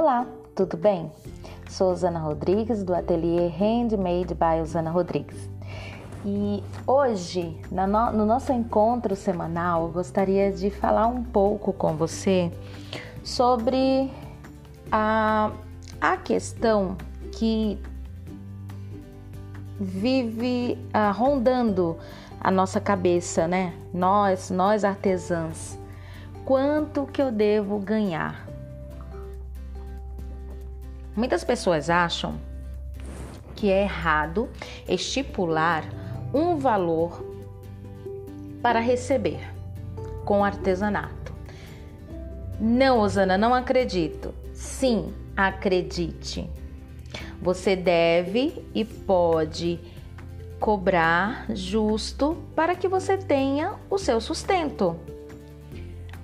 Olá, tudo bem? Sou Osana Rodrigues do ateliê Handmade by Osana Rodrigues. E hoje, no nosso encontro semanal, eu gostaria de falar um pouco com você sobre a, a questão que vive ah, rondando a nossa cabeça, né? Nós, nós artesãs. Quanto que eu devo ganhar? Muitas pessoas acham que é errado estipular um valor para receber com artesanato. Não, Osana, não acredito. Sim, acredite. Você deve e pode cobrar justo para que você tenha o seu sustento.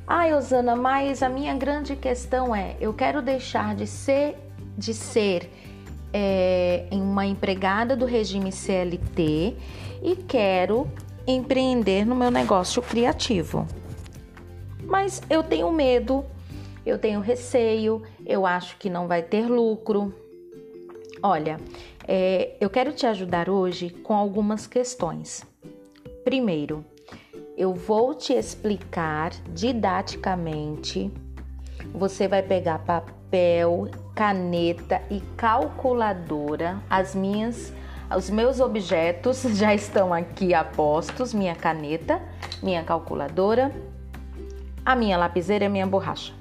Ai, Osana, mas a minha grande questão é: eu quero deixar de ser de ser é, uma empregada do regime CLT e quero empreender no meu negócio criativo. Mas eu tenho medo, eu tenho receio, eu acho que não vai ter lucro. Olha, é, eu quero te ajudar hoje com algumas questões. Primeiro, eu vou te explicar didaticamente. Você vai pegar papel caneta e calculadora. As minhas, os meus objetos já estão aqui apostos: minha caneta, minha calculadora, a minha lapiseira e a minha borracha.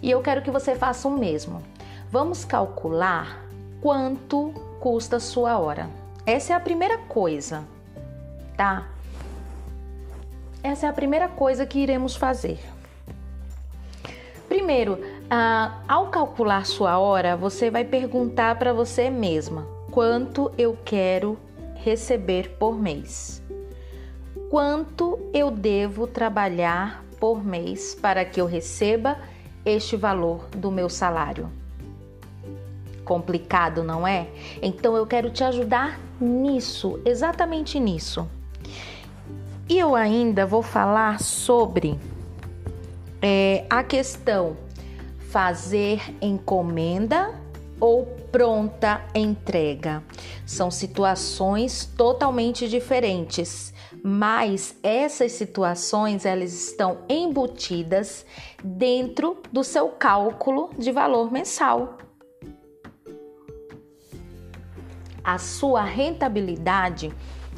E eu quero que você faça o mesmo. Vamos calcular quanto custa a sua hora. Essa é a primeira coisa, tá? Essa é a primeira coisa que iremos fazer. Primeiro, ah, ao calcular sua hora, você vai perguntar para você mesma: quanto eu quero receber por mês? Quanto eu devo trabalhar por mês para que eu receba este valor do meu salário? Complicado, não é? Então eu quero te ajudar nisso, exatamente nisso. E eu ainda vou falar sobre é, a questão fazer encomenda ou pronta entrega. São situações totalmente diferentes, mas essas situações elas estão embutidas dentro do seu cálculo de valor mensal. A sua rentabilidade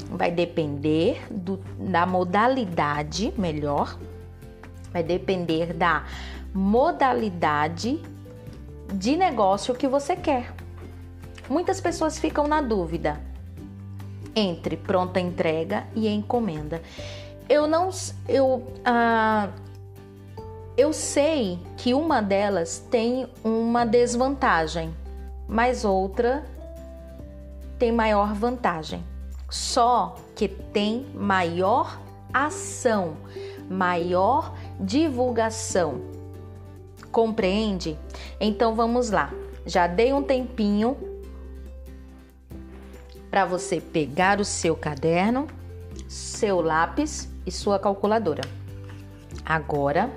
vai depender do, da modalidade, melhor, vai depender da modalidade de negócio que você quer. Muitas pessoas ficam na dúvida entre pronta entrega e encomenda. Eu não, eu, ah, eu sei que uma delas tem uma desvantagem, mas outra tem maior vantagem. Só que tem maior ação, maior divulgação. Compreende? Então vamos lá. Já dei um tempinho para você pegar o seu caderno, seu lápis e sua calculadora. Agora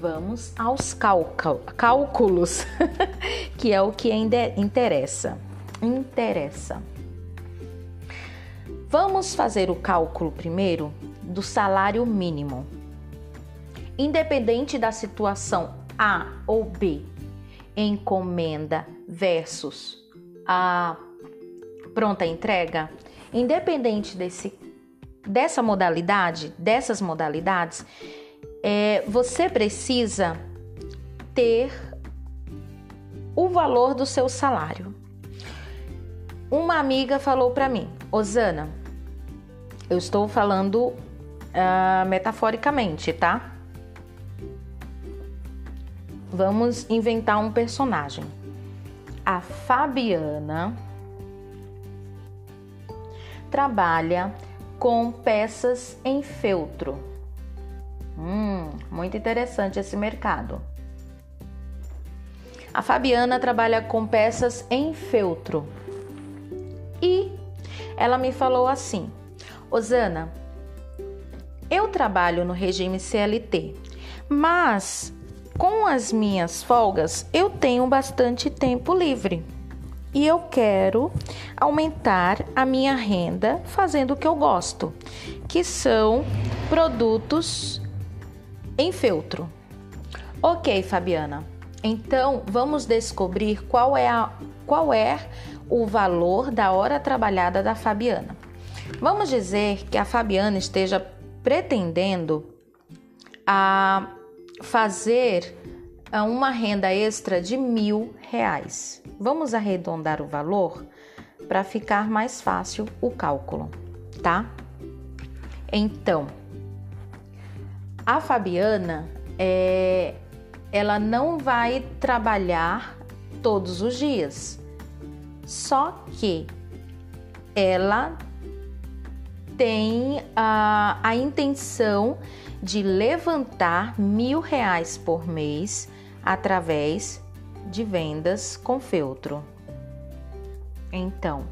vamos aos cálculos, que é o que ainda interessa. Interessa. Vamos fazer o cálculo primeiro do salário mínimo. Independente da situação a ou B, encomenda versus a pronta entrega, independente desse, dessa modalidade, dessas modalidades, é, você precisa ter o valor do seu salário. Uma amiga falou para mim, Osana, eu estou falando uh, metaforicamente, tá? Vamos inventar um personagem. A Fabiana trabalha com peças em feltro. Hum, muito interessante esse mercado. A Fabiana trabalha com peças em feltro. E ela me falou assim: Osana, eu trabalho no regime CLT, mas com as minhas folgas, eu tenho bastante tempo livre e eu quero aumentar a minha renda fazendo o que eu gosto, que são produtos em feltro. Ok, Fabiana. Então vamos descobrir qual é, a, qual é o valor da hora trabalhada da Fabiana. Vamos dizer que a Fabiana esteja pretendendo a fazer uma renda extra de mil reais. Vamos arredondar o valor para ficar mais fácil o cálculo, tá? Então, a Fabiana, é, ela não vai trabalhar todos os dias, só que ela tem a, a intenção de levantar mil reais por mês através de vendas com feltro. Então,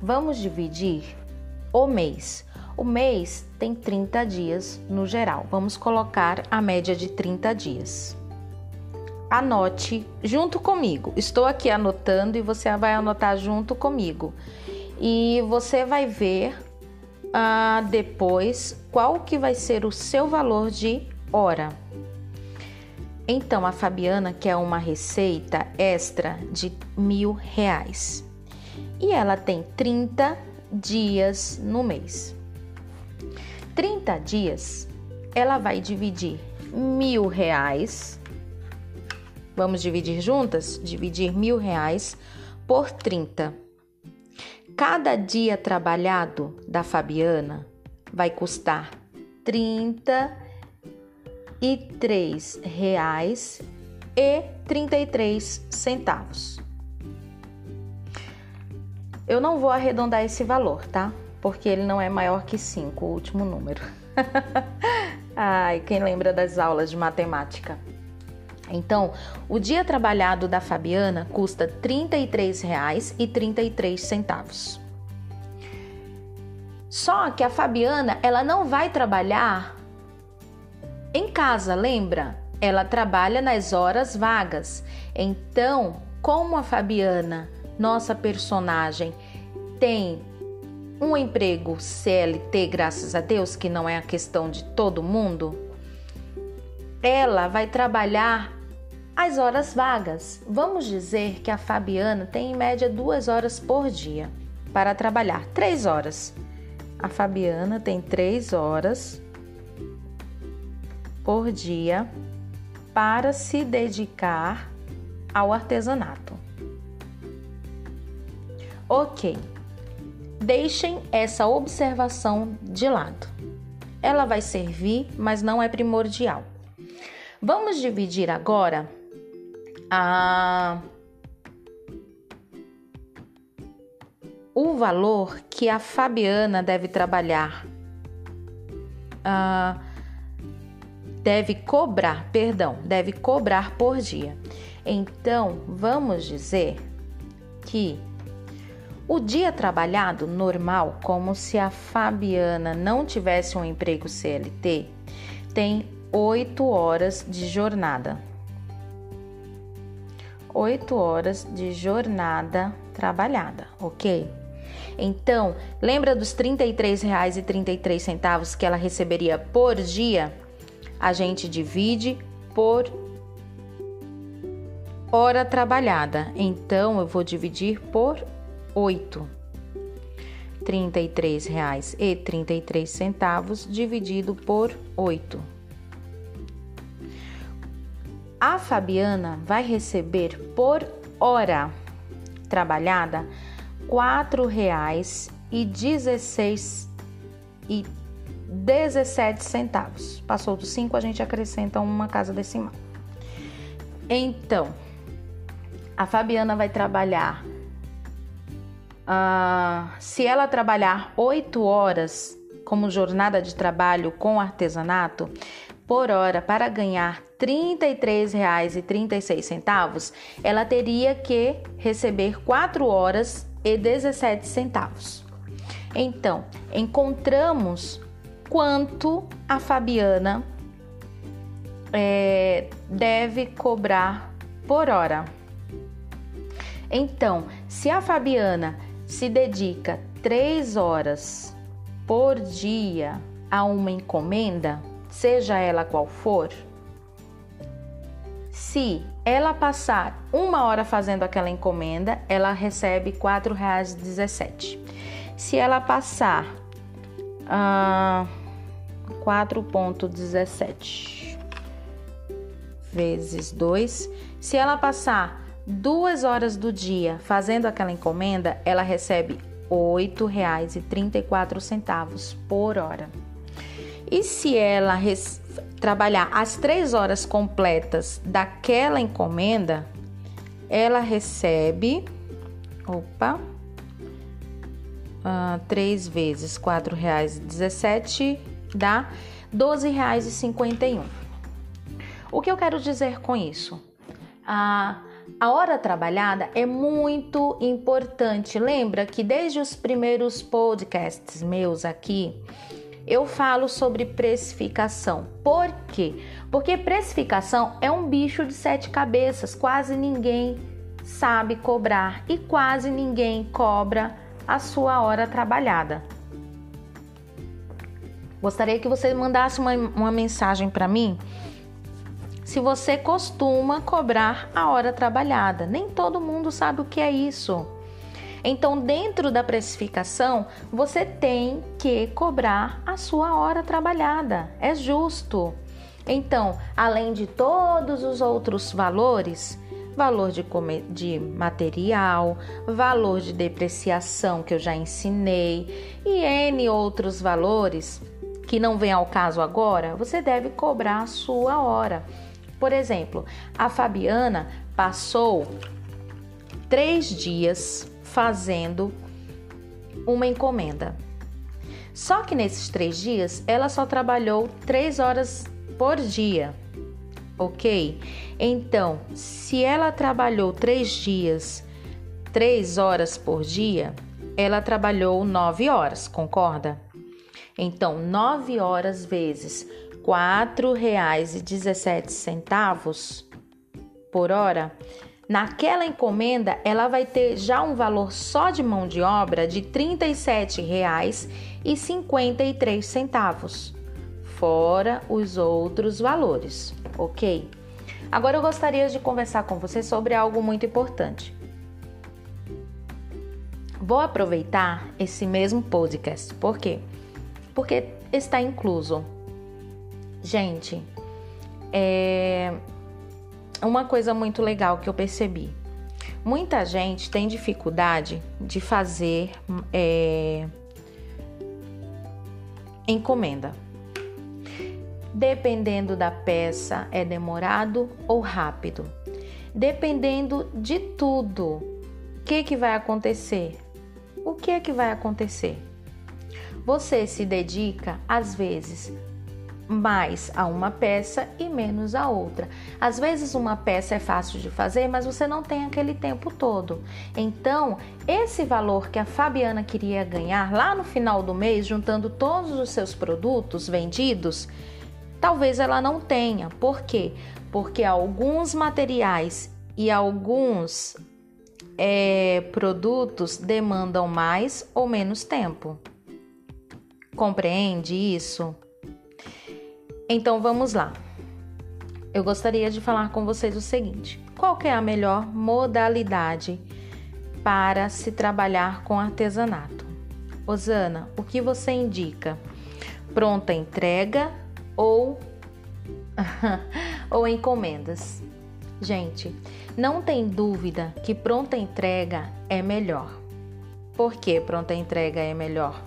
vamos dividir o mês. O mês tem 30 dias no geral. Vamos colocar a média de 30 dias. Anote junto comigo. Estou aqui anotando e você vai anotar junto comigo. E você vai ver uh, depois qual que vai ser o seu valor de hora. Então, a Fabiana quer uma receita extra de mil reais e ela tem 30 dias no mês. 30 dias, ela vai dividir mil reais. Vamos dividir juntas? Dividir mil reais por 30. Cada dia trabalhado da Fabiana vai custar 30 três reais trinta três centavos. Eu não vou arredondar esse valor, tá? Porque ele não é maior que 5, o último número. Ai, quem lembra das aulas de matemática? Então, o dia trabalhado da Fabiana custa R$ 33,33. Só que a Fabiana, ela não vai trabalhar em casa, lembra? Ela trabalha nas horas vagas. Então, como a Fabiana, nossa personagem, tem um emprego CLT, graças a Deus, que não é a questão de todo mundo, ela vai trabalhar as horas vagas. Vamos dizer que a Fabiana tem em média duas horas por dia para trabalhar, três horas. A Fabiana tem três horas por dia para se dedicar ao artesanato. Ok, deixem essa observação de lado. Ela vai servir, mas não é primordial. Vamos dividir agora a o valor que a Fabiana deve trabalhar. Uh, deve cobrar, perdão, deve cobrar por dia. Então, vamos dizer que o dia trabalhado normal, como se a Fabiana não tivesse um emprego CLT, tem 8 horas de jornada. 8 horas de jornada trabalhada, ok? Então, lembra dos R$ 33,33 que ela receberia por dia? a gente divide por hora trabalhada. Então eu vou dividir por 8. R$ 33,33 dividido por 8. A Fabiana vai receber por hora trabalhada R$ 4,16 e 17 centavos. Passou dos 5, a gente acrescenta uma casa decimal. Então, a Fabiana vai trabalhar. Uh, se ela trabalhar 8 horas como jornada de trabalho com artesanato, por hora para ganhar R$ 33,36, ela teria que receber 4 horas e 17 centavos. Então, encontramos quanto a Fabiana é, deve cobrar por hora. Então, se a Fabiana se dedica três horas por dia a uma encomenda, seja ela qual for, se ela passar uma hora fazendo aquela encomenda, ela recebe R$ 4,17. Se ela passar ah, 4,17 vezes 2, se ela passar duas horas do dia fazendo aquela encomenda, ela recebe R$ 8,34 por hora. E se ela trabalhar as três horas completas daquela encomenda, ela recebe, opa, uh, três vezes reais dezessete dá e e um. O que eu quero dizer com isso? A a hora trabalhada é muito importante. Lembra que desde os primeiros podcasts meus aqui, eu falo sobre precificação. Por quê? Porque precificação é um bicho de sete cabeças, quase ninguém sabe cobrar e quase ninguém cobra a sua hora trabalhada. Gostaria que você mandasse uma, uma mensagem para mim se você costuma cobrar a hora trabalhada. Nem todo mundo sabe o que é isso. Então, dentro da precificação, você tem que cobrar a sua hora trabalhada. É justo. Então, além de todos os outros valores, valor de, de material, valor de depreciação que eu já ensinei e N outros valores que não vem ao caso agora, você deve cobrar a sua hora. Por exemplo, a Fabiana passou três dias fazendo uma encomenda. Só que nesses três dias ela só trabalhou três horas por dia, ok? Então, se ela trabalhou três dias, três horas por dia, ela trabalhou nove horas, concorda? Então, nove horas vezes R$ 4,17 por hora Naquela encomenda, ela vai ter já um valor só de mão de obra de R$ 37,53, fora os outros valores, ok? Agora eu gostaria de conversar com você sobre algo muito importante. Vou aproveitar esse mesmo podcast, por quê? Porque está incluso. Gente, é, uma coisa muito legal que eu percebi. Muita gente tem dificuldade de fazer é, encomenda. Dependendo da peça, é demorado ou rápido. Dependendo de tudo, o que, que vai acontecer? O que é que vai acontecer? Você se dedica, às vezes, mais a uma peça e menos a outra. Às vezes uma peça é fácil de fazer, mas você não tem aquele tempo todo. Então, esse valor que a Fabiana queria ganhar lá no final do mês, juntando todos os seus produtos vendidos, talvez ela não tenha. Por quê? Porque alguns materiais e alguns é, produtos demandam mais ou menos tempo. Compreende isso? Então vamos lá. Eu gostaria de falar com vocês o seguinte: qual é a melhor modalidade para se trabalhar com artesanato? Osana, o que você indica? Pronta entrega ou ou encomendas? Gente, não tem dúvida que pronta entrega é melhor. Por que pronta entrega é melhor?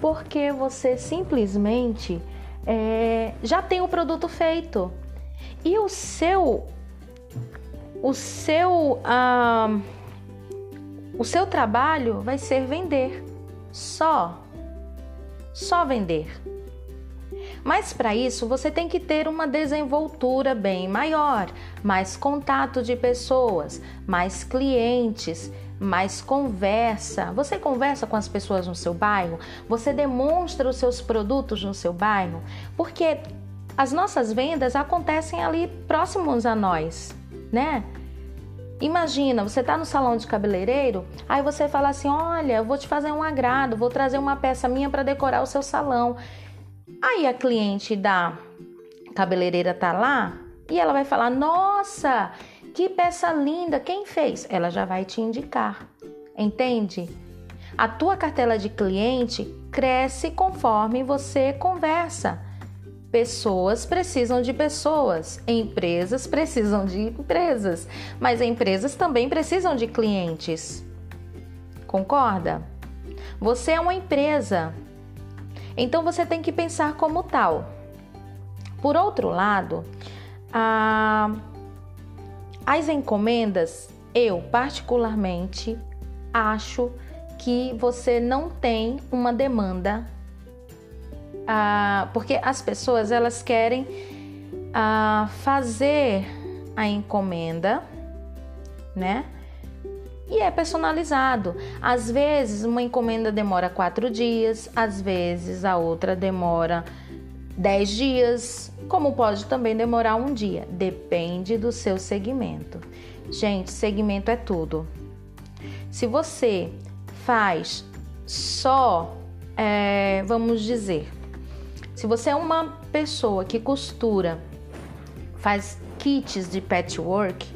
Porque você simplesmente é, já tem o produto feito. E o seu o seu ah, o seu trabalho vai ser vender. Só. Só vender. Mas para isso você tem que ter uma desenvoltura bem maior, mais contato de pessoas, mais clientes, mais conversa. Você conversa com as pessoas no seu bairro? Você demonstra os seus produtos no seu bairro? Porque as nossas vendas acontecem ali próximos a nós, né? Imagina, você está no salão de cabeleireiro, aí você fala assim: Olha, eu vou te fazer um agrado, vou trazer uma peça minha para decorar o seu salão. Aí a cliente da cabeleireira tá lá e ela vai falar: Nossa, que peça linda, quem fez? Ela já vai te indicar, entende? A tua cartela de cliente cresce conforme você conversa. Pessoas precisam de pessoas, empresas precisam de empresas, mas empresas também precisam de clientes. Concorda? Você é uma empresa, então você tem que pensar como tal. Por outro lado, a... as encomendas, eu particularmente acho que você não tem uma demanda ah, porque as pessoas elas querem ah, fazer a encomenda, né? E é personalizado. Às vezes uma encomenda demora quatro dias, às vezes a outra demora dez dias, como pode também demorar um dia. Depende do seu segmento. Gente, segmento é tudo. Se você faz só, é, vamos dizer, se você é uma pessoa que costura, faz kits de patchwork,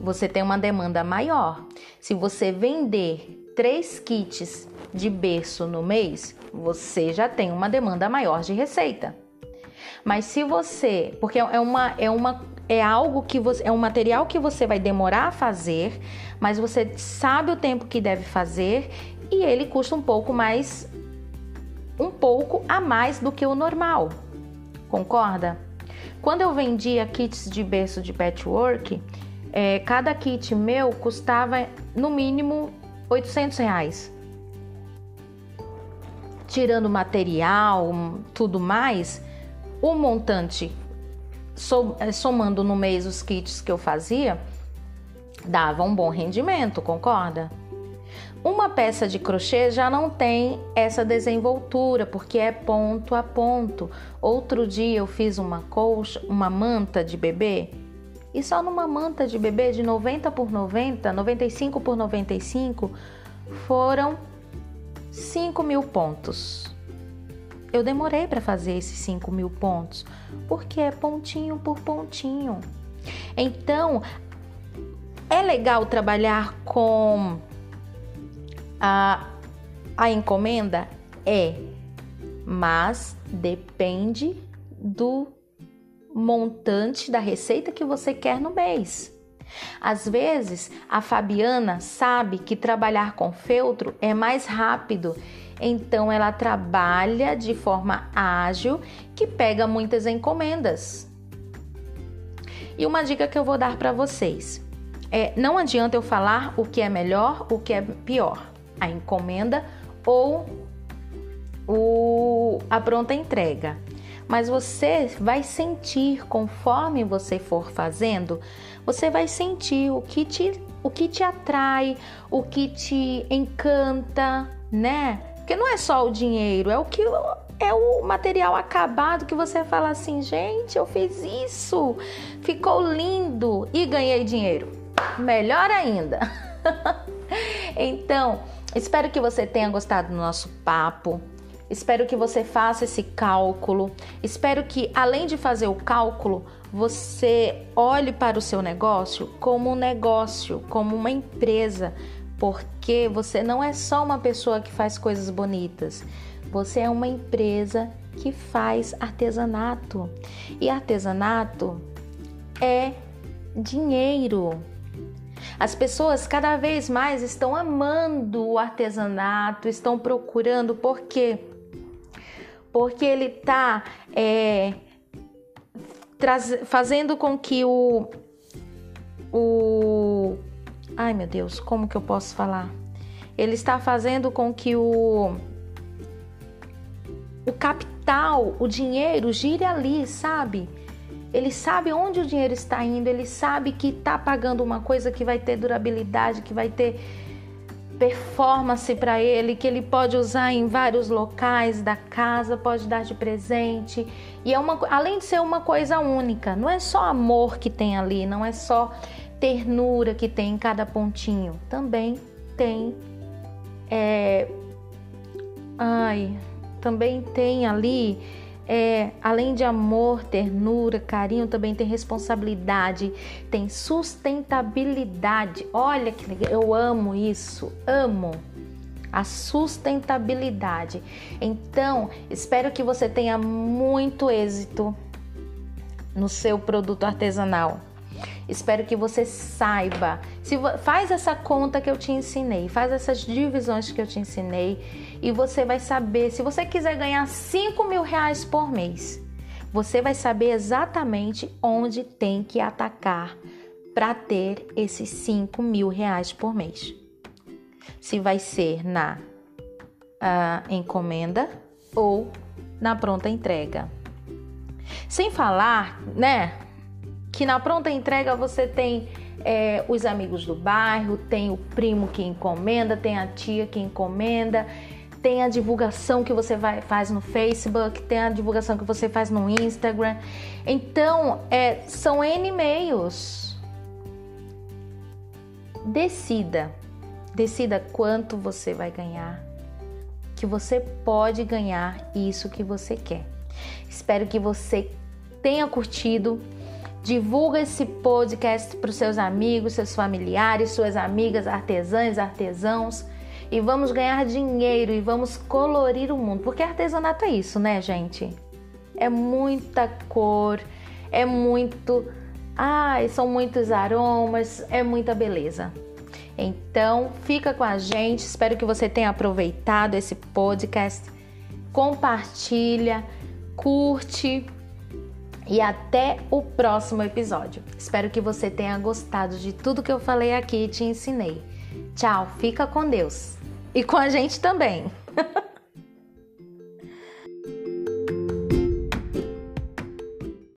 você tem uma demanda maior. Se você vender três kits de berço no mês, você já tem uma demanda maior de receita. Mas se você, porque é uma é uma é algo que você é um material que você vai demorar a fazer, mas você sabe o tempo que deve fazer e ele custa um pouco mais um pouco a mais do que o normal. Concorda? Quando eu vendia kits de berço de patchwork, é, cada kit meu custava no mínimo 800 reais. Tirando material, tudo mais, o montante é, somando no mês os kits que eu fazia, dava um bom rendimento, concorda? Uma peça de crochê já não tem essa desenvoltura, porque é ponto a ponto. Outro dia eu fiz uma colcha, uma manta de bebê, e só numa manta de bebê de 90 por 90, 95 por 95, foram 5 mil pontos. Eu demorei para fazer esses 5 mil pontos, porque é pontinho por pontinho. Então, é legal trabalhar com a, a encomenda? É, mas depende do montante da receita que você quer no mês. Às vezes, a Fabiana sabe que trabalhar com feltro é mais rápido, então ela trabalha de forma ágil que pega muitas encomendas. E uma dica que eu vou dar para vocês é: não adianta eu falar o que é melhor, o que é pior a encomenda ou o, a pronta entrega. Mas você vai sentir conforme você for fazendo, você vai sentir o que te, o que te atrai, o que te encanta, né? Porque não é só o dinheiro, é o que é o material acabado que você fala assim, gente, eu fiz isso, ficou lindo e ganhei dinheiro. Melhor ainda. então, Espero que você tenha gostado do nosso papo. Espero que você faça esse cálculo. Espero que, além de fazer o cálculo, você olhe para o seu negócio como um negócio, como uma empresa, porque você não é só uma pessoa que faz coisas bonitas. Você é uma empresa que faz artesanato. E artesanato é dinheiro. As pessoas cada vez mais estão amando o artesanato, estão procurando, por quê? Porque ele está é, fazendo com que o, o. Ai meu Deus, como que eu posso falar? Ele está fazendo com que o, o capital, o dinheiro gire ali, sabe? Ele sabe onde o dinheiro está indo, ele sabe que está pagando uma coisa que vai ter durabilidade, que vai ter performance para ele que ele pode usar em vários locais da casa, pode dar de presente. E é uma além de ser uma coisa única, não é só amor que tem ali, não é só ternura que tem em cada pontinho, também tem é, ai, também tem ali é, além de amor, ternura, carinho, também tem responsabilidade, tem sustentabilidade. Olha que legal, eu amo isso, amo a sustentabilidade. Então, espero que você tenha muito êxito no seu produto artesanal. Espero que você saiba. Se faz essa conta que eu te ensinei, faz essas divisões que eu te ensinei e você vai saber. Se você quiser ganhar 5 mil reais por mês, você vai saber exatamente onde tem que atacar para ter esses 5 mil reais por mês. Se vai ser na uh, encomenda ou na pronta entrega. Sem falar, né? Que na pronta entrega você tem é, os amigos do bairro, tem o primo que encomenda, tem a tia que encomenda, tem a divulgação que você vai, faz no Facebook, tem a divulgação que você faz no Instagram. Então, é, são N meios. Decida, decida quanto você vai ganhar, que você pode ganhar isso que você quer. Espero que você tenha curtido Divulga esse podcast para os seus amigos, seus familiares, suas amigas, artesãs, artesãos. E vamos ganhar dinheiro e vamos colorir o mundo. Porque artesanato é isso, né, gente? É muita cor, é muito. Ai, são muitos aromas, é muita beleza. Então, fica com a gente. Espero que você tenha aproveitado esse podcast. Compartilha, curte e até o próximo episódio. Espero que você tenha gostado de tudo que eu falei aqui e te ensinei. Tchau, fica com Deus e com a gente também.